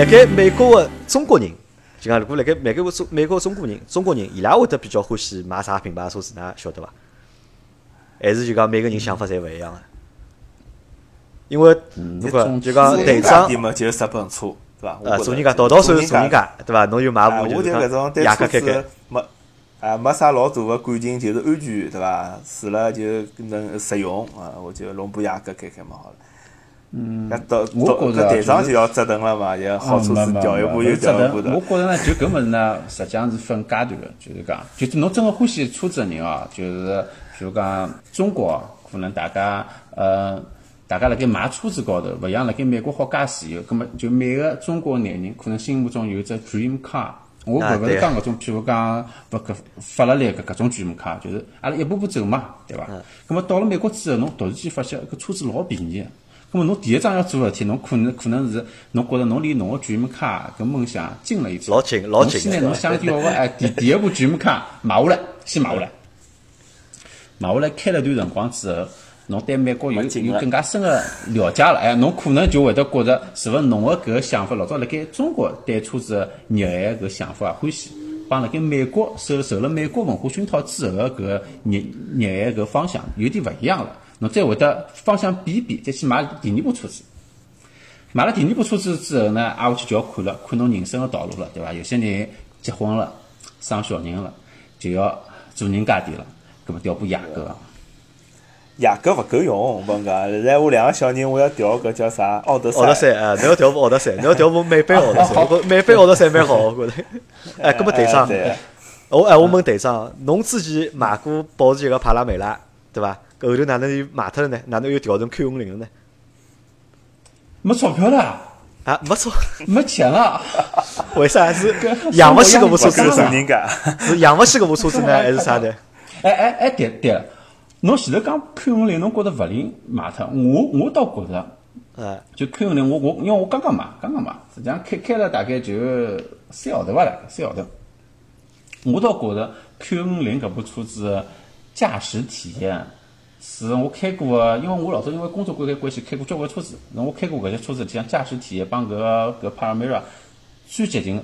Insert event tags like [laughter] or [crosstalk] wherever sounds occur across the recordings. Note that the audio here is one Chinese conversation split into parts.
辣盖美国个中国人，就讲如果辣盖美国中美国中国人，中国人伊拉会得比较欢喜买啥品牌车子，㑚晓得伐？还是就讲每个人想法侪勿一样个？因为如果就讲队长，就是日本车，对伐？呃，做人家道道手做人家，对伐？侬就买啊，部就搿种讲对车雅克开开子，没啊没啥老大个感情，就是安全，对伐？除了就能实用啊，我就弄部雅阁开开嘛好了。嗯，那到着就是队长就要折腾了嘛，要好车子调一部又调一部的我。觉着呢，就搿物事呢，实际上是分阶段的，就是讲，就是侬真个欢喜车子个人哦，就是比如讲中国可能大家呃。大家辣盖买车子高头，勿像辣盖美国好加自由，葛么就每个中国男人可能心目中有只 dream car。我勿勿是讲搿种，譬如讲勿搿法拉利搿搿种 dream car，就是阿拉一步步走嘛，对伐？葛么到了美国之后，侬突然间发现搿车子老便宜的。咁么侬第一桩要做个事体，侬可能可能是侬觉着侬离侬个 dream car 搿梦想近了一截，老近老近侬先拿侬想要个哎第第一部 dream car 买下来，先买下来，买下来开了段辰光之后，侬对美国有有更加深个了解了，哎，侬可能就会得觉着，是勿是侬个搿个想法，老早辣盖中国对车子个热爱搿想法啊欢喜，帮辣盖美国受受了美国文化熏陶之后个搿个热热爱搿方向有点勿一样了，侬再会得方向变一变，再去买第二部车子。买了第二部车子之后呢，挨下去就要看了，看侬人生的道路了，对伐？有些人结婚了，生小人了，就要做人家店了，搿么调部雅阁。雅阁勿够用，帮讲。现在我两个小人，我要调个叫啥奥德奥德赛啊，侬要调部奥德赛，侬要调部美版奥德赛，我觉得美版奥德赛蛮 [laughs] 好，我觉着。哎，搿么队长，对我哎，我问队长，侬之前买过保时捷个帕拉梅拉，对伐？搿后头哪能又卖脱了呢？哪能又调成 Q 五零了呢？没钞票了，啊，没错，没钱了。为啥是养勿起搿部车子是啥？人家。是养勿起搿部车子呢，还是啥呢？哎哎哎，对对了，侬前头讲 Q 五零，侬觉着勿灵卖脱，我我倒觉着。呃，就 Q 五零，我我因为我刚刚买，刚刚买，实际上开开了大概就三个号头吧，了三个号头。我倒觉着 Q 五零搿部车子的驾驶体验是我开过的，因为我老早因为工作关关系开过交关车子，那我开过搿些车子，像驾驶体验帮搿个搿 Panamera 最接近的。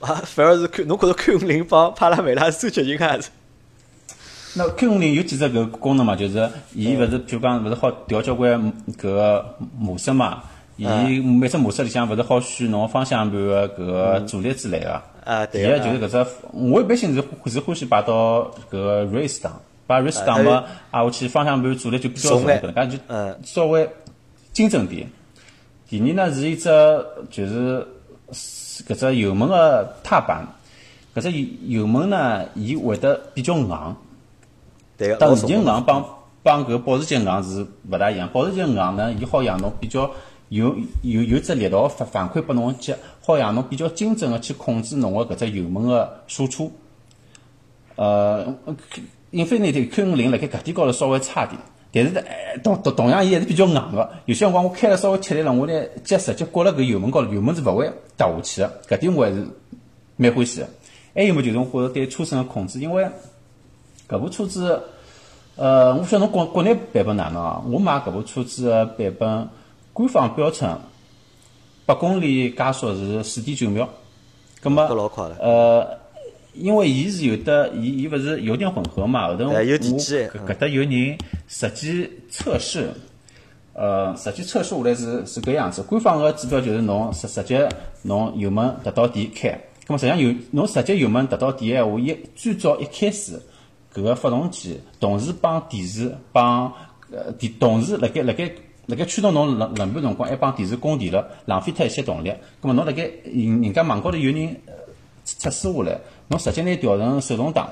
啊，反而是 Q，侬觉着 Q 五零帮帕拉梅拉是最接近个还是？[laughs] 那 Q 五零有几只搿功能嘛？就是伊勿是，譬如讲勿是好调交关搿个模式嘛？伊每只模式里向勿是好选侬方向盘个搿个助力之类个。啊，对伊个个就是搿只，我一般性是是欢喜摆到搿个 race 档，摆 race 档嘛，挨下去方向盘助力就比较重，重眼搿能介就嗯稍微精准点。第二呢是一只就是搿只油门个踏板，搿只油门呢，伊会得比较硬。对个，当然，硬老重个。帮帮搿保时捷硬是勿大一样。保时捷硬呢，伊好让侬比较有有有只力道反反馈拨侬脚，好让侬比较精准个去控制侬个搿只油门个输出。呃，Infinity Q 五零辣盖搿点高头稍微差点，但是呢，哎同同同样伊还是比较硬个。有些辰光我开了稍微吃力了，我呢脚直接搁辣搿油门高头，油门是勿会踏下去个。搿点我还是蛮欢喜个。还有么就是我觉着对车身个控制，因为搿部车子，呃，我晓得侬国国内版本哪能啊？我买搿部车子个版本，官方标称百公里加速是四点九秒。葛么老快了呃，因为伊是有的，伊伊勿是油电混合嘛，后头我搿搿搭有人实际测试。呃，实际测试下来是是搿样子，官方个指标就是侬实实际侬油门踏到底开，咁么实际上油侬实际油门踏到底个闲话，一最早一开始搿个发动机同时帮电池帮呃电同时辣盖辣盖辣盖驱动侬轮轮盘辰光，还帮电池供电了，浪费脱一些动力。咁么侬辣盖人人家网高头有人呃测试下来，侬实际拿调成手动挡。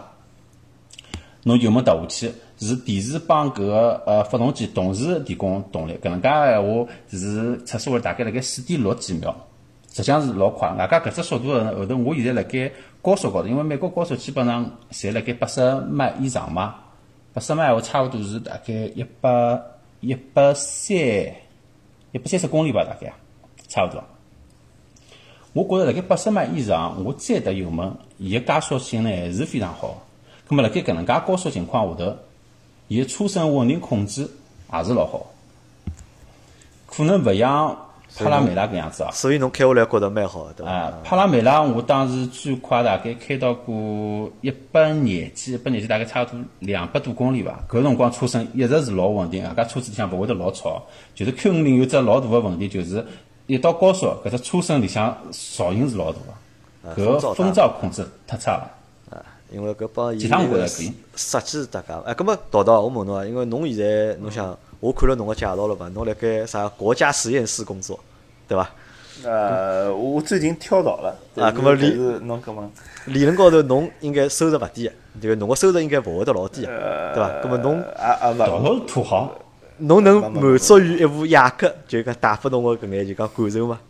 侬油门踏下去，是电池帮搿个呃发动机同时提供动力，搿能介个闲话是测试下来大概辣盖四点六几秒，实际上是老快。外加搿只速度后头，我现在辣盖高速高头，因为美国高速基本上侪辣盖八十迈以上嘛，八十迈闲话差勿多是大概一百一百三一百三十公里吧，大概差勿多。我觉着辣盖八十迈以上，我再踏油门，伊个加速性呢还是非常好。咁么辣盖搿能介高速情况下头，伊个车身稳定控制也是老好。可能勿像帕拉梅拉搿样子啊。所以侬开下来觉得蛮好的，对伐？啊，帕拉梅拉我当时最快大概开到过一百廿几，一百廿几大概差勿多两百多公里伐。搿辰光车身一直是老稳定，搿车子里向勿会得老吵。就是 Q 五零有只老大个问题，就是一到高速，搿只车身里向噪音是老大个，搿个风噪控制太差了。啊，因为搿帮伊其他我觉个设计是搭界。哎，搿么道道，我问侬啊，因为侬现在侬想，我看了侬个介绍了伐？侬辣盖啥国家实验室工作，对伐？呃，我最近跳槽了。啊搿么理侬搿么？理论高头侬应该收入勿低个，就是侬个收入应该勿会得老低个，对伐？搿么侬啊啊勿，道道是土豪，侬能满足于一部雅阁，就讲带拨侬个搿眼就讲感受吗？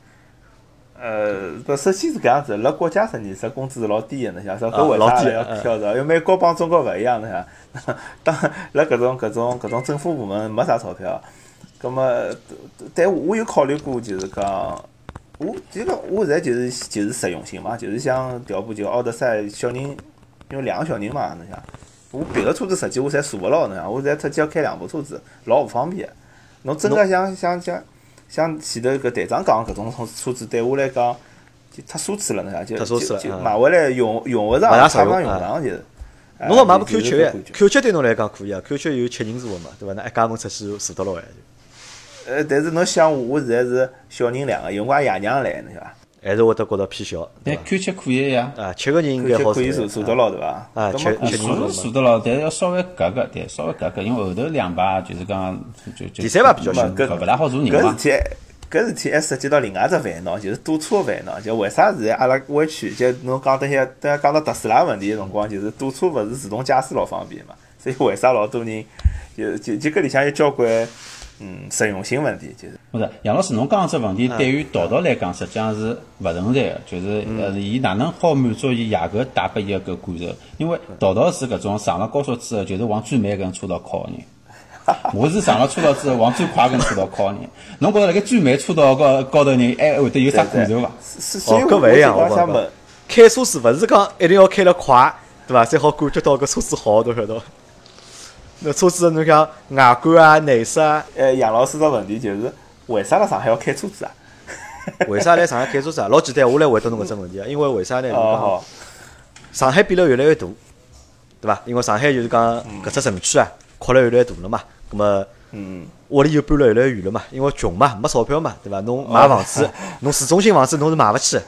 呃，不，首先是搿样子，辣国家实验室工资是老低个，侬想搿为啥要跳槽？因为美国帮中国勿一样，侬想，当辣搿种搿种搿种政府部门没啥钞票，葛么，但我有考虑过，就是讲。我这个我现在就是就是实用性嘛，就是想调部就奥德赛小人，因为两个小人嘛，侬想，我别个车子实际我侪坐勿牢，侬想，我现在出去要开两部车子，老勿方便。侬真个像像像像前头搿队长讲搿种车子对我来讲就太奢侈了，侬想，就太奢侈就就买回来用用勿上，派上用啊场就是。侬要买部 Q 七，Q 七对侬来讲可以啊，Q 七有七人座个嘛，对伐？那一家门出去坐得牢呀，就呃，但是侬想我，我现在是小人两个，有辰光爷娘来，侬晓得伐？还是会得觉得偏小，但伐？Q 七可以呀。啊，七个人应该好可以坐坐坐得牢，对伐？啊葛么吃吃人坐是坐得牢，但是要稍微隔隔，对，稍微隔隔，因为后头两排就是讲就就第三排比较小搿勿勿大好坐人嘛。搿事体，搿事体还涉及到另外一只烦恼，就是堵车烦恼。就为啥现在阿拉湾区，就侬讲等下等下讲到特斯拉问题个辰光，就是堵车勿是自动驾驶老方便嘛？所以为啥老多人就就就搿里向有交关嗯实用性问题，就是不是，杨老师，侬讲只问题对于道道来讲，实际上是勿存在的，就是呃，伊哪能好满足伊雅阁带拨伊个搿感受？因为道道是搿种上了高速之后，就是往最慢搿根车道靠个人。[laughs] 我是上了车道之后往最快搿根车道靠个人。侬觉着辣盖最慢车道高高头人还会得有啥感受伐？是所以哦，我搿勿一样，我想问，开车子勿是讲一定要开了快，对伐？才好感觉到搿车子好，侬晓得伐？那车子侬像外观啊、内饰啊，呃，杨老师个问题就是为啥辣上海要开车子啊？[laughs] 为啥来上海开车子啊？老简单，我来回答侬搿只问题啊。因为为啥呢？好，上海变了越来越大，对伐？因为上海就是讲搿只城区啊，扩了越来越大了嘛。葛么嗯，屋里又搬了越来越远了嘛，因为穷嘛，没钞票嘛，对伐？侬买房子，[laughs] 侬市中心房子侬是买勿起的，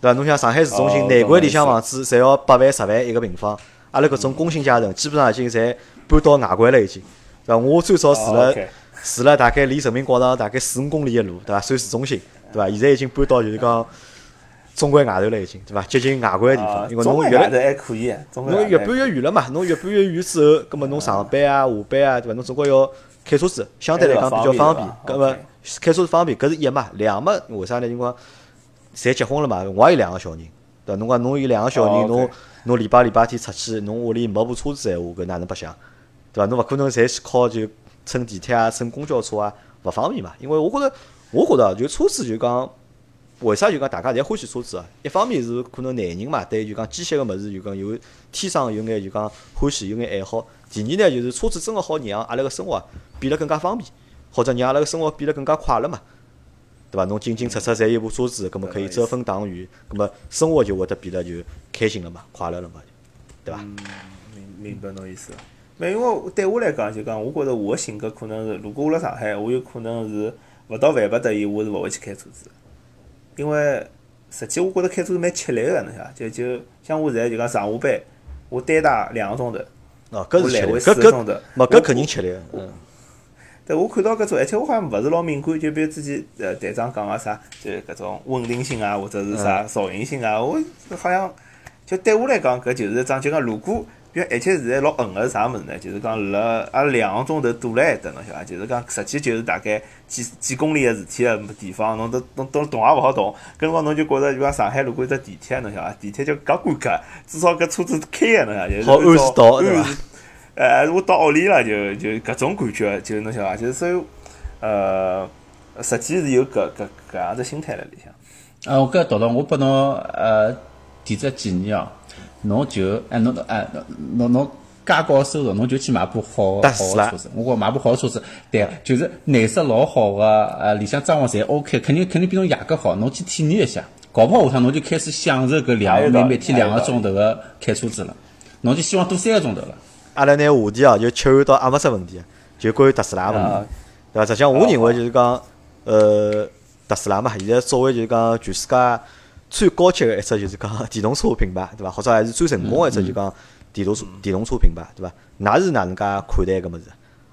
对伐？侬像上海市中心哦内环里向房子，侪要八万、十万一个平方。阿拉搿种工薪阶层，基本上已经侪搬到外环了，已经，对伐？我最早住哦了住了大概离人民广场大概四五公里的路，对伐？算市中心，对伐？现在已经搬到就是讲中环外头了，已经，对伐？接近外环个地啊方，因为侬越来还可以，侬越搬越远了嘛，侬越搬越远之后，葛末侬上班啊、下班啊，对伐？侬总归要开车子，相对来讲比较方便。葛末要方便开车子方便，搿是一嘛。两嘛，为啥呢？因为侪结婚了嘛，我也有两个小人，对伐？侬讲侬有两个小哦人，侬侬礼拜礼拜天出去，侬屋里没部车子闲话，搿哪能白相？对伐？侬勿可能侪去靠就乘地铁啊、乘公交车啊，勿方便嘛。因为我觉着，我觉着就车子就讲。为啥就讲大家侪欢喜车子啊？一方面是可能男人嘛，对就讲机械个物事就讲有天生有眼就讲欢喜，有眼爱好。第二呢，就是车子真个好让阿拉个生活啊变得更加方便，或者让阿拉个生活变得更加快乐嘛，对伐？侬进进出出侪有部车子，葛末可以遮风挡雨，葛末生活就会得变得就开心了嘛，快乐了嘛，对伐？明明白侬意思了。没，因为对我来讲，就讲我觉着我个性格可能是，如果我辣上海，我有可能是勿到万不得已，我是勿会去开车子。因为实际我觉着开车子蛮吃力个，侬晓得，就就像我现在就讲上下班，我单打两个钟头，哦，搿是吃力，我来回搿四个钟头搿，没搿肯定吃力个，嗯。但我看到搿种，而且我好像勿是老敏感，就比如之前呃队长讲个啥，就搿种稳定性啊，或者是啥噪音性啊，我好像就对我来讲，搿就是一桩就讲如果，比如而且现在老狠个是啥物事呢？就是讲辣阿拉两个钟头堵辣一搭，侬晓得伐？就是讲实际就是大概几几公里个事体个地方，侬都侬都动也勿好动，搿辰光侬就觉着就讲上海如果有只地铁，侬晓得伐？地铁就搿规格，至少搿车子开个侬晓得，就是好按时到对伐按时呃，我到屋里了，就就搿种感觉，就侬晓得伐？就是所以，呃，实际是有搿搿搿样子心态辣里向。呃，我搿读了，我拨侬呃提只建议哦，侬就哎侬哎侬侬侬介高收入，侬就去买部好好个车子。我讲买部好车子，对，就是内饰老好个，呃，里向装潢侪 OK，肯定肯定比侬雅阁好。侬去体验一下，搞不好下趟侬就开始享受搿两每每天两个钟头个开车子了，侬就希望多三个钟头了。阿拉拿话题哦，就切换到阿没斯问题，就关于特斯拉问啊题，对伐？实际上，我认为就是讲，呃，特斯拉嘛，现在作为就是讲全世界最高级个一只就是讲电动车品牌，对伐？或者还是最成功个一只就讲电动车电动车品牌，对伐？㑚是哪能介看待搿物事？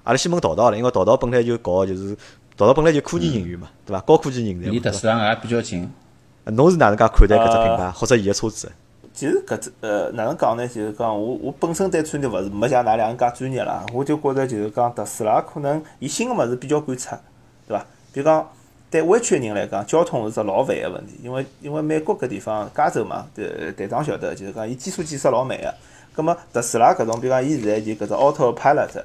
阿拉先问淘淘了，因为淘淘本来就搞就是淘淘本来就科技人员嘛，对伐？高科技人才嘛离特。斯拉也比较近，侬是哪能介看待搿只品呃牌，或者伊个车子？其实搿只呃哪能讲呢？就是讲我我本身对穿的勿是没像㑚两个介专业啦，我就觉着就是讲特斯拉可能伊新个物事比较敢出，对伐？比如讲对湾区个人来讲，交通是只老烦个问题，因为因为美国搿地方加州嘛，对队长晓得，就是讲伊基础建设老慢个。葛末特斯拉搿种，比如讲伊现在就搿只 Auto Pilot，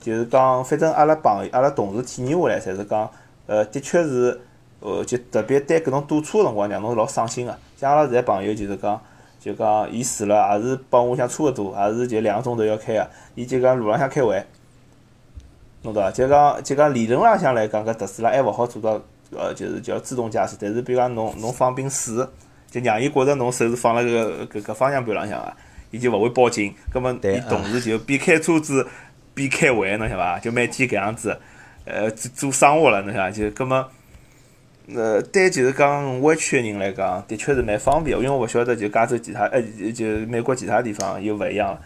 就是讲反正阿拉朋友阿拉同事体验下来，侪是讲，呃，的确是，呃，就特别对搿种堵车个辰光，让侬老省心个。像阿拉现在朋友就是讲。就讲伊死了，也是帮我想差勿多，也是就两个钟头要开个。伊就讲路浪向开会，侬懂伐？就讲就讲理论浪向来讲，搿特斯拉还勿好做到呃，就是叫自动驾驶。但是比如讲侬侬放冰水，就让伊觉着侬手是放辣搿搿搿方向盘浪向个，伊就勿会报警。葛末对伊同时就边开车子边开会，侬晓得伐？就每天搿样子，呃，做做生活了，侬晓得伐？就葛末。呃，对，就是讲湾区个人来讲，的确是蛮方便的，因为我勿晓得就加州其他，呃，就美国其他地方又勿一样了。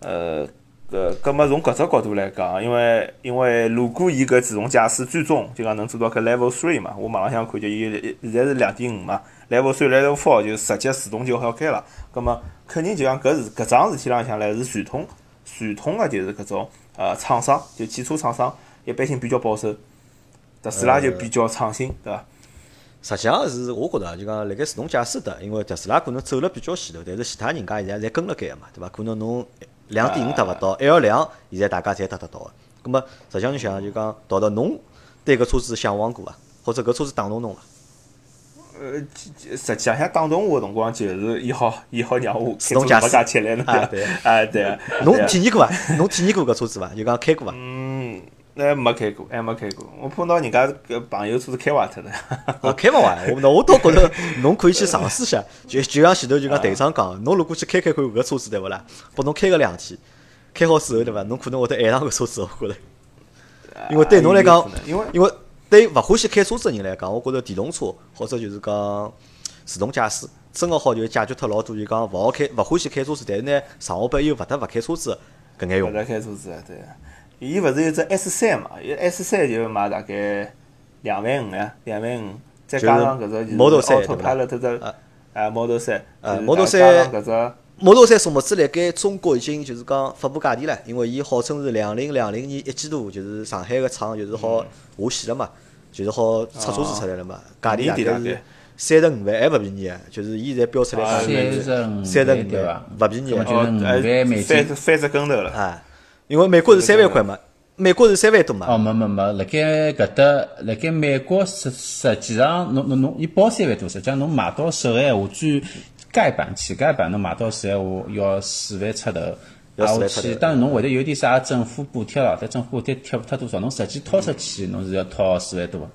呃，呃，葛么从搿只角度来讲，因为因为如果伊搿自动驾驶最终就讲能做到搿 level three 嘛，我网浪向看就伊现在是两点五嘛，level three level four 就直接自动就好开了。葛末肯定就讲搿是搿桩事体浪向来是传统传统个就是搿种呃厂商，就汽车厂商一般性比较保守，特斯拉就比较创新，对伐？实际上是我觉着，就讲辣盖自动驾驶的，因为特斯拉可能走了比较前头，但是其他人家现在侪跟辣盖个嘛，对伐？可能侬两点五达勿到，L 两现在大家侪达得到个。葛末实际上就想就讲，到到侬对搿车子向往过伐？或者搿车子打动侬伐？呃，实际上打动我个辰光，就是伊好伊好让我自动驾驶开车勿介吃力啊 [laughs] 对啊对。侬体验过伐？侬体验过搿车子伐？就讲开过伐？嗯，还没开过，还没开过。我碰到人家搿朋友车子开坏脱了。[laughs] 哦，开勿坏，我那我倒觉着侬可以去尝试一下，[laughs] 就就像前头就讲队长讲，侬如果去开开看搿车子对勿啦？拨侬开个两天，开好之后对伐？侬可能会得爱上搿车子，我觉着。因为对侬来讲因为因为对勿欢喜开车子个人来讲，我觉着电动车或者就是讲自动驾驶，真个好就解决脱老多就讲勿好开、勿欢喜开车子，但是呢上下班又勿得勿开车子搿眼用。勿得开车子，对。伊勿是有只 S 三嘛？伊 S 三就卖大概两万五呀，两万五，再加上搿只就是 Model 3 Auto 对伐 Pilot 这只啊。啊 Model 三，Model 加上3搿只。Model 3数目字辣盖中国已经就是讲发布价钿了，因为伊号称是两零两零年一季度，就是上海个厂就是好下线了嘛，就是好出车子出来了嘛，价钿大概是三十五万，还勿便宜啊，就是伊现在标出来三十五三十五对伐万，勿便宜啊？搿么就是五万美金。翻翻只跟头了。啊，因为美国是三万块嘛，美国是三万多嘛，哦，没没没，辣盖搿搭，辣盖美国实实际上，侬侬侬，伊包三万多，实际上侬买到手个闲话，最盖板、乞丐版侬买到手闲话要四万出头。要啊，我去，当然侬会得有点啥政府补贴了，但政府补贴贴勿脱多少，侬实际掏出去，侬是要掏四万多个。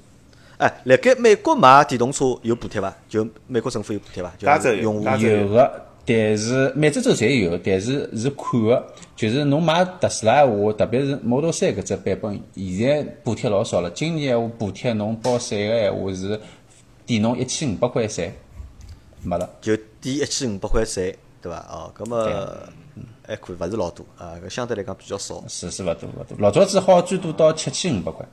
哎，辣盖美国买电动车有补贴伐？就美国政府有补贴伐？就加州有用户有个，但是每只州侪有，但是是看个，就是侬买特斯拉闲话，特别是 Model 三搿只版本，现在补贴老少了。今年闲话补贴侬报税个闲话是抵侬一千五百块税，没了。就抵一千五百块税，对伐？哦，葛么还可以，勿是老多啊，搿相对来讲比较少。是是勿多勿多，老早子好最多到七千五百块。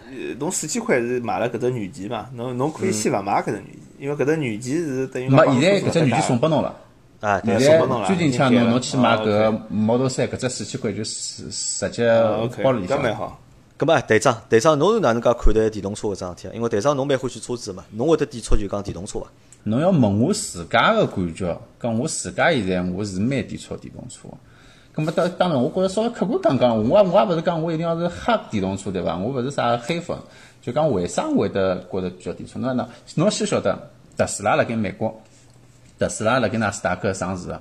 呃侬四千块是买了搿只软件嘛？侬侬可以先勿买搿只软件，因为搿只软件是等于没，现在搿只软件送拨拨侬了。啊，对现在送拨侬了最近腔已经改了侬侬去买搿 Model 三搿只四千块就直直接包里向。搿蛮好。咁么队长，队长侬是哪能介看待电动车搿桩事体啊？因为队长侬蛮欢喜车子嘛，侬会得抵触就讲电动车伐？侬要问我自家个感觉，讲我自家现在我是蛮抵触电动车的。咁么当当然，我觉着稍微客观讲讲，我也我也勿是讲我一定要是黑电动车对伐？我勿是啥黑粉，就讲为啥会得觉着比较点车？那那侬先晓得，特斯拉辣盖美国，特斯拉辣盖纳斯达克上市个，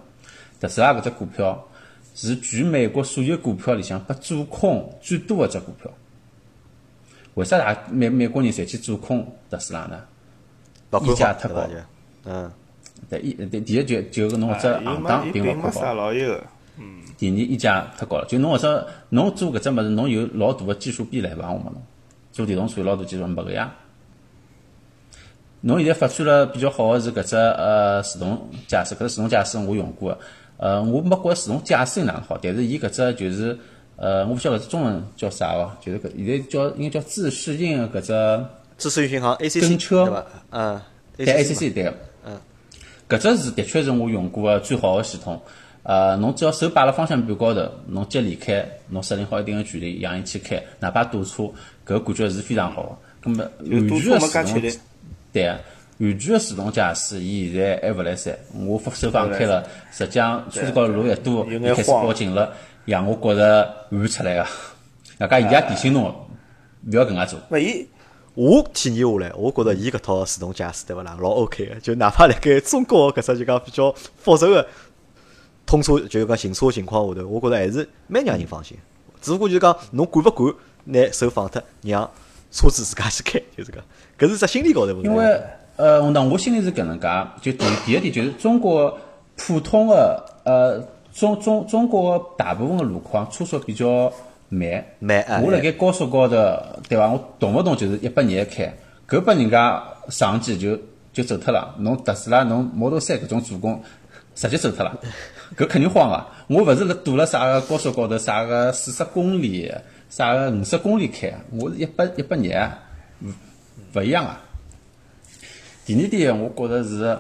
特斯拉搿只股票是全美国所有股票里向被做空最多的只股票。为啥大美美国人侪去做空特斯拉呢？溢价？太高就嗯，对，一对第一就就搿侬搿只行当并勿看好啥。老有个，第二溢价太高了，就侬搿只侬做搿只物事，侬有老大个技术壁垒伐？我问侬，做电动车有老大技术没个呀？侬现在发展了比较好个是搿只呃自动驾驶，搿只自动驾驶我用过个，呃，我没觉着自动驾驶有哪能好，但是伊搿只就是呃，我勿晓得搿只中文叫啥哦，就是搿现在叫应该叫自适应搿只。自适应巡航 ACC 跟车对伐？嗯对 ACC 对个，嗯，搿只是的确是我用过个最好的系统。呃，侬只要手摆辣方向盘高头，侬脚离开，侬设定好一定个距离，让伊去开，哪怕堵车，搿感觉是非常好个。葛末完堵全个自动对啊，完全个自动驾驶，伊现在还勿来三。我手放开了，实际上车子高头路一多，有伊开始报警了，让我觉着汗出来个。外加伊也提醒侬，勿要搿能介做。勿伊我体验下来，我觉着伊搿套自动驾驶对勿啦，老 OK 个。就哪怕辣盖中国搿只就讲比较复杂个通车，就是讲行车情况下头，我觉着还是蛮让人放心。只不过就是讲侬敢勿敢拿手放脱，让车子自家去开，就是讲，搿是只心理高头问题。因为呃，那我心里是搿能介，就第第一点就是中国普通的呃中中中国大部分的路况车速比较慢，慢哎我辣盖高速高头，对伐？我动勿动就是一百廿开，搿拨人家上机就就走脱了。侬特斯拉、侬 Model 三搿种做工 [laughs] 直接走脱了，搿肯定慌啊！我勿是辣堵了啥个高速高头，啥个四十公里、啥个五十公里开，我是一百一百廿，勿勿一样啊！第二点，我觉着是，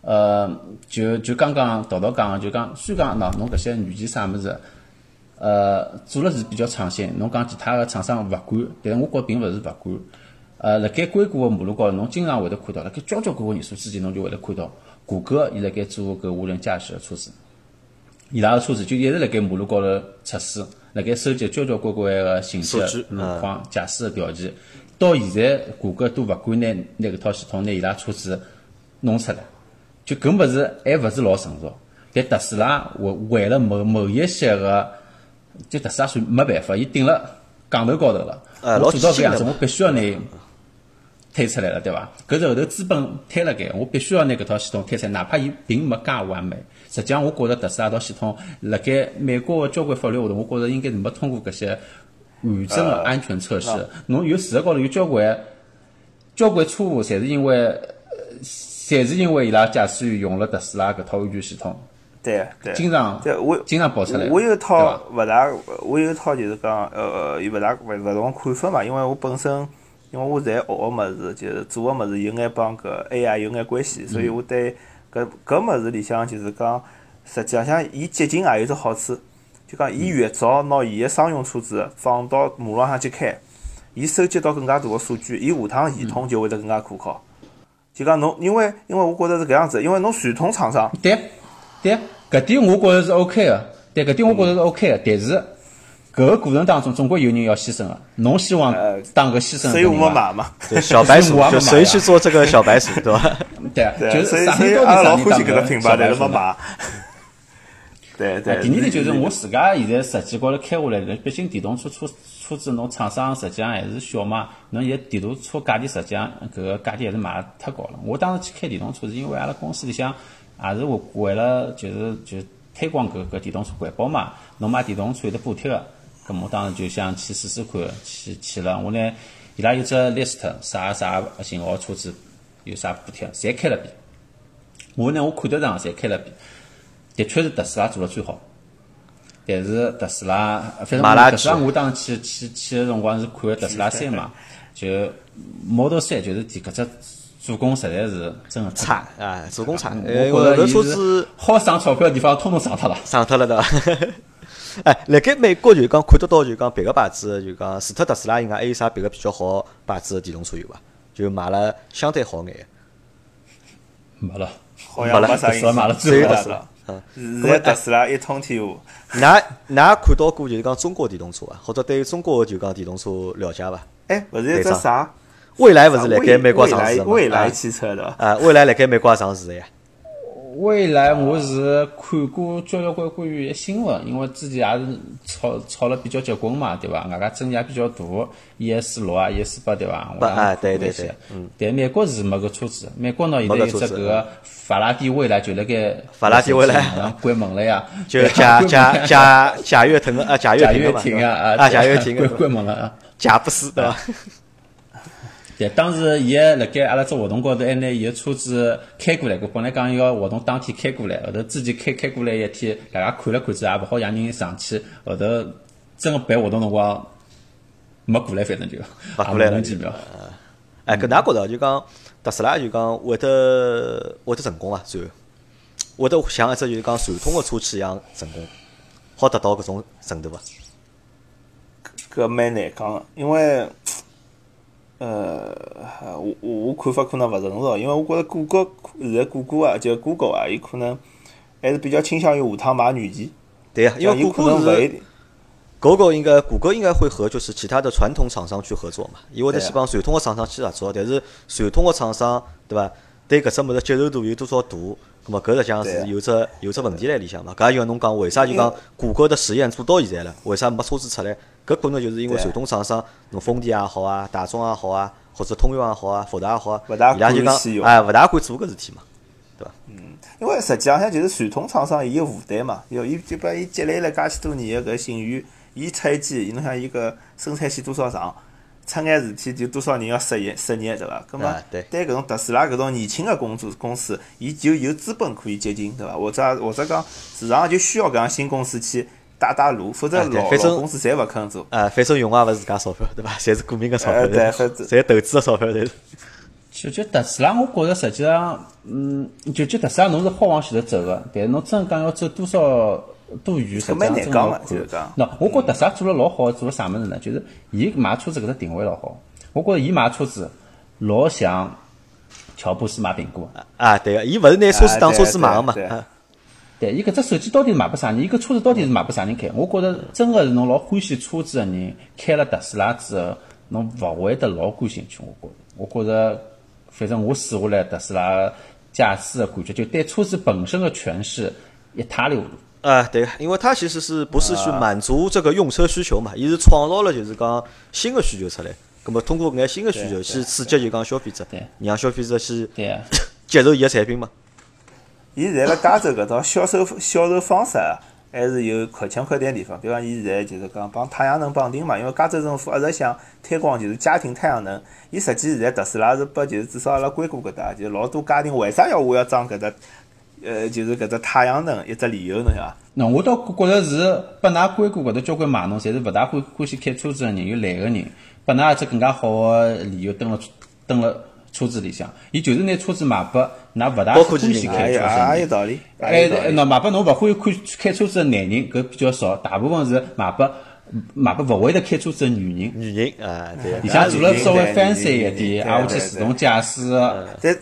呃，就就刚刚桃桃讲个，就讲虽讲喏，侬搿些软件啥物事，呃，做了是比较创新。侬讲其他个厂商勿管，但是我觉着并勿是勿管。呃，辣盖硅谷个马路高头，侬经常会得看到，辣盖交交关关年数之前，侬就会得看到，谷歌伊辣盖做搿无人驾驶个车子。伊拉个车子就一直辣盖马路高头测试，辣盖收集交交关关个信息、路况、驾驶个条件。到现在，谷歌都勿敢拿拿搿套系统拿伊拉车子弄出来，就搿物事还勿是老成熟。但特斯拉为为了某某一些个，就特斯拉算没办法，伊顶了杠头高头了。我做到搿样子，我必须要拿伊推出来了，对伐？搿是后头资本推了盖，我必须要拿搿套系统推出来，哪怕伊并没介完美。实际上，我觉着特斯拉套系统辣盖美国个交关法律下头，我觉着应该是没通过搿些完整个安全测试。侬有事实高头有交关交关错误，侪是因为，呃侪是因为伊拉驾驶员用了特斯拉搿套安全系统，对对，经常对我经常爆出来。我有一套伐勿大，我有一套就是讲，呃，有勿大勿勿同看法嘛。因为我本身，因为我在学个物事，就是做个物事有眼帮搿 AI 有眼关系，所以我对搿搿物事里向就是讲，实际上伊接近也有只好处，就讲伊越早拿伊个商用车子放到马路上去开，伊收集到更加大个数据，伊下趟系统就会得更加可靠。就讲侬，因为因为我觉着是搿样子，因为侬传统厂商。对，对，搿点我觉着是 OK 个，对，搿点我觉着是 OK 个，但是搿个过程当中总归有人要牺牲个，侬希望呃当个牺牲的所以我人伐没买嘛。对小白鼠就谁去做这个小白鼠，对伐？[laughs] 对就是啥人所以阿拉老到底啥人欢喜搿当只品牌，但是小白鼠没买。[laughs] 对对。第二点就是我自家现在实际高头开下来，毕竟电动车车车子侬厂商实际上还是小嘛，侬现在电动车价钿实际上搿个价钿还是卖得太高了。我当时去开电动车是因为阿拉公司里向也是为为了就是就是推广搿搿电动车环保嘛，侬买电动车有得补贴个，咁我当时就想去试试看，去去了，我呢伊拉有只 list 啥啥型号车子有啥补贴，侪开了遍。我呢我看得上，侪开了遍。的确是特斯拉做了最好，但是特斯拉，反正特斯拉我当时去去去的辰光是看的特斯拉三嘛，就 Model 三就是第搿只做工实在是真的差啊，做工差。我呃，觉我搿车着伊是子好省钞票的地方，统统省脱了。[laughs] 省脱了对伐？哎，辣盖美国就讲看得到，就讲别个牌子，就讲除脱特斯拉以外，还有啥别个比较好牌子的电动车有伐？就买了相对好眼的。没了，好像没啥特斯拉买了影最后特斯拉。嗯，现在特斯拉一通天下，㑚㑚看到过就是讲中国电动车啊，或者对中国就讲电动车了解伐？哎，勿是一只啥？未来勿是辣盖美国上市的嘛？蔚来汽车的，啊，未来辣盖美国也上市的呀。未来我是看过交交关关于一新闻，因为之前也是炒炒了比较结棍嘛，对伐？外加争议也比较大，ES 六啊，ES 八对伐？八啊对对对嗯。但美国是没搿车子，美国呢现在有只搿个法拉第未来就辣盖法拉第未来关门了呀，[laughs] 就贾贾贾贾跃亭个啊，贾跃贾跃亭个嘛，亭啊啊，贾跃亭关关门了啊。贾布斯对伐？对，当时伊还辣盖阿拉只活动高头还拿伊个车子开过来过，本来讲要活动当天开过来，后头之前开开过来一天，大家看了看之后也勿好让人上去，后头真个办活动辰光没过来，反正就勿过来了也莫名其妙。哎，搿㑚觉着就讲特斯拉就讲会得会得成功伐？最后会得像一只就是讲传统个车企一样成功，好达到搿种程度伐？搿蛮难讲个，因为，呃，我我我看法可能勿成熟，因为我觉着谷歌现在谷歌啊，就 Google 啊，伊可能还是比较倾向于下趟买软件，对呀，因为谷歌是。谷歌应该谷歌应该会和就是其他的传统厂商去合作嘛，伊会得对啊去帮传统的厂商去合作，但是传统的厂商对伐？对搿只物事接受度有多少大？咁么搿实际上是有只有只问题辣里向嘛。搿也就侬讲为啥就讲谷歌的实验做到现在了，为啥没车子出来？搿可能就是因为传统厂商，侬丰田也好啊，大众也好啊，或者通用也好啊，福特也好啊，勿大伊拉就讲哎，勿大敢做搿事体嘛。对伐？嗯因为实际上向就是传统厂商伊有负担嘛，要伊就把伊积累了介许多年个搿信誉，伊出一机，伊侬想伊搿生产线多少长，出眼事体就多少人要失业失业对伐？葛末啊对对搿种特斯拉搿种年轻个公司公司，伊就有资本可以接近对伐？或者或者讲市场就需要搿样新公司去带带路，否则老正老公司侪勿肯做。哎，反正用也勿是自家钞票，对伐？侪是股民个钞票，呃对侪投资个钞票，侪是。就就特斯拉，我觉着实际上，嗯，就就特斯拉侬是好往前头走个，但是侬真讲要走多少多远，实际蛮上难讲嘛真个要看就是讲喏，我觉着特斯拉做了老好，做了啥物事呢？就是伊买车子搿只定位老好，我觉着伊买车子老像乔布斯买苹果。啊，对个，伊勿是拿车子当车子买个嘛。啊对伊搿只手机到底是卖拨啥人？伊搿车子到底是卖拨啥人开？我觉着真个是侬老欢喜车子个人，开了特斯拉之后，侬勿会得老感兴趣。我觉着，我觉着，反正我试下来特斯拉驾驶个感觉，就对车子本身个诠释一塌糊涂。啊，对，因为它其实是不是去满足这个用车需求嘛？伊是创造了就是讲新的需求出来，咁么通过搿眼新的需求去刺激就讲消费者对，让消费者去 [coughs] 接受伊个产品嘛。伊现在辣加州搿种销售销售方式，还是有可圈可点地方。比方，伊现在就是讲帮太阳能绑定嘛，因为加州政府一直想推广就是家庭太阳能。伊实际现在特斯拉是拨就是至少阿拉硅谷搿搭，就是老多家庭为啥要我要装搿只，呃，就是搿只太阳能一只理由，侬晓得伐？喏，我倒觉着是拨㑚硅谷搿搭交关码农，侪是勿大欢欢喜开车子个人，有懒个人，拨㑚一只更加好个理由，蹲了蹲了车子里向，伊就是拿车子卖拨㑚勿大欢喜开车子。也有道理，哎也有道，理。喏，卖拨侬勿欢喜开开车子个男人，搿比较少，大部分是卖拨卖拨勿会得开车子个女人。女人啊，对个，里向做了稍微 fancy 一点，对挨下去自动驾驶。但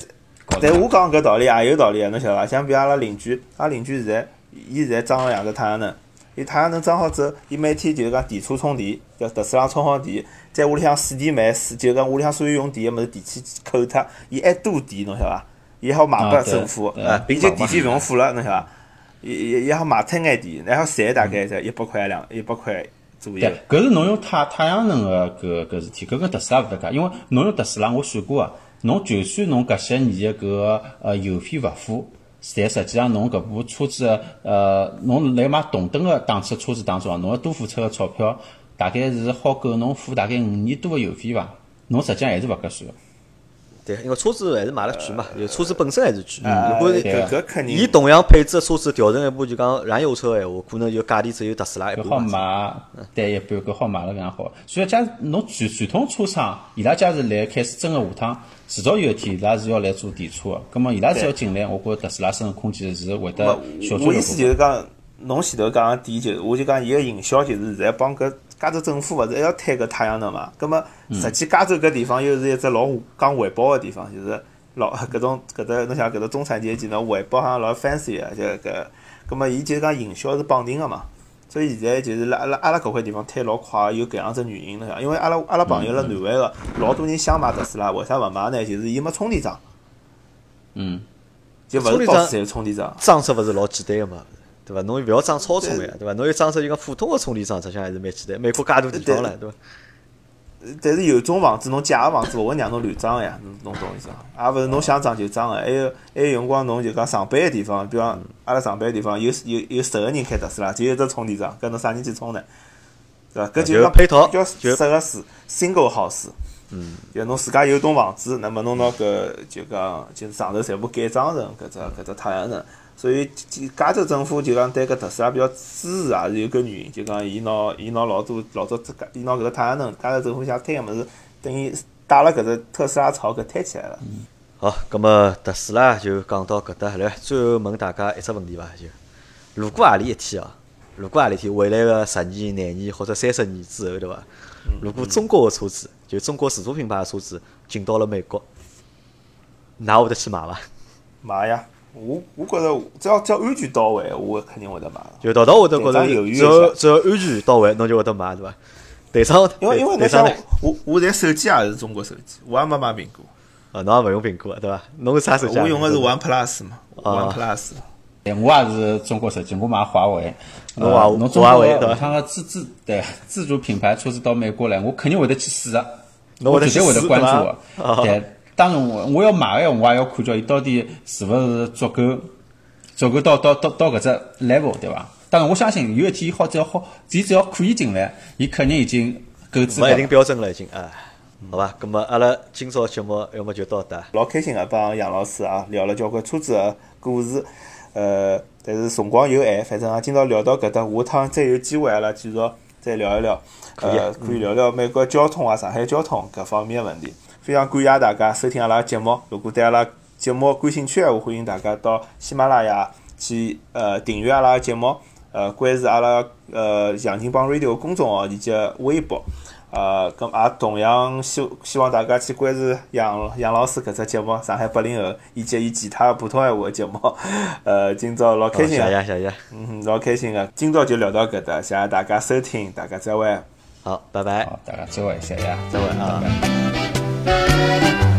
但我讲搿道理也有道理啊，侬晓得伐？像比如阿拉邻居，阿拉邻居现在，伊现在装了两只太阳能，伊太阳能装好之后，伊每天就是讲电车充电，叫特斯拉充好电，在屋里向水电煤，水就讲屋里向所有用电个物事电器扣脱，伊还多电，侬晓得伐？伊还好卖拨政府对，啊伊就电费勿用付了，侬晓得伐？伊伊伊还好卖脱眼电，然后赚大概在一百块两一百块左右对。，搿是侬用太太阳能个搿搿事体，搿跟特斯拉勿搭界，因为侬用特斯拉，我算过啊，侬就算侬搿些年个搿个呃油费勿付，但实际上侬搿部车子的呃，侬辣买同等个档次的车子当中啊，侬要多付出个钞票，大概是好够侬付大概五年多个油费伐？侬实际上还是勿合算个。对，因为车子还是买了贵嘛，就车子本身还是贵。啊如果对搿搿肯定伊同样配置的车子调成一部就讲燃油车个闲话，可能就价钿只有特斯拉一搿好半嘛。买，对一半搿好买了搿样好。所以假如侬传传统车厂，伊拉假如来开始真个下趟，迟早有一天伊拉是要来做电车个，葛末伊拉只要进来，我觉着特斯拉生存空间是会得小我意思就是讲，侬前头讲个点就是，我就讲伊个营销就是现在帮搿加州政府勿是还要推搿太阳能嘛？葛末实际加州搿地方又是一只老讲环保个地方，就是老搿种搿搭侬想搿搭中产阶级呢环保好像老 fancy 个，就搿，葛末伊就是讲营销是绑定个嘛。所以现在就是辣阿拉阿拉搿块地方推老快，有搿样子原因了，因为阿拉阿拉朋友辣南湾个老多人想买特斯拉，为啥勿买呢？就是伊没充电桩。嗯，就勿充电桩是到处侪有充电桩。装设勿是老简单个嘛，对伐？侬勿要装超充个呀，对伐？侬要装设一个普通个充电桩，实际上还是蛮简单。美国介大地方了，对伐？但是有种房子侬借个房子勿会让侬乱装个呀，侬侬懂意思伐？也勿是侬想装就装个，还有还有辰光侬就讲上班个地方，比方阿拉上班个地方有有有十个人开特斯拉，就有一只充电桩，搿侬啥人去充呢？对伐？搿就讲配套比较就适合是 single house。嗯，就侬自家有栋房子，那么侬拿搿就讲就上头全部改装成搿只搿只太阳能，所以加州政府就讲对搿特斯拉比较支持，也是有搿原因，就讲伊拿伊拿老多老早伊拿搿个太阳能，加州政府想推个物事，等于带了搿只特斯拉潮搿推起来了。好，葛么特斯拉就讲到搿搭，来最后问大家一只问题伐？就如果何里一天哦，如果何里天未来个十年、廿年或者三十年之后，对伐？如果中国个车子，就中国自主品牌个车子进到了美国，㑚会得去买伐？买呀，我我觉着只要只要安全到位，我肯定会得买的。就道道会得觉着，只要只要安全到位，侬就会得买，对伐？队长，因为因为侬想我我现在手机也是中国手机，我也没买苹果，啊，侬也勿用苹果，对伐？侬是啥手机啊？我用的是 One Plus 嘛啊，One Plus。对我也是中国手机，我买华为。侬华呃侬中国华为对吧下趟个自自对自主品牌车子到美国来，我肯定会得去试的，侬会得我绝对会得关注。对，当然我我要买个，我也要看叫伊到底是勿是足够足够到到到到搿只 level，对伐？当然我相信有一天好只要好，伊只要可以进来，伊肯定已经够资格了没一定。标准了，已经啊，好吧？咁么阿拉今朝节目要么就到这。老开心个帮杨老师啊聊了交关车子个故事，呃，但是辰光有限，反正啊，今朝聊到搿搭，下趟再有机会阿拉继续再聊一聊，可以呃，可以聊聊美国交通啊、上海交通各方面个问题。非常感谢大家收听阿拉节目，如果对阿拉节目感兴趣个话，欢迎大家到喜马拉雅去呃订阅阿拉节目，呃，关注阿拉呃杨金帮 radio 公众号以及微博。呃，咁也同样希希望大家去关注杨杨老师搿只节目《上海八零后》以及伊其他普通闲话的节目。[laughs] 呃，今朝老开心谢个，谢谢谢，嗯，老开心个。今朝就聊到搿搭，谢谢大家收听，大家再会。好，拜拜。好，大家再会，谢谢，再会啊拜拜 Thank you.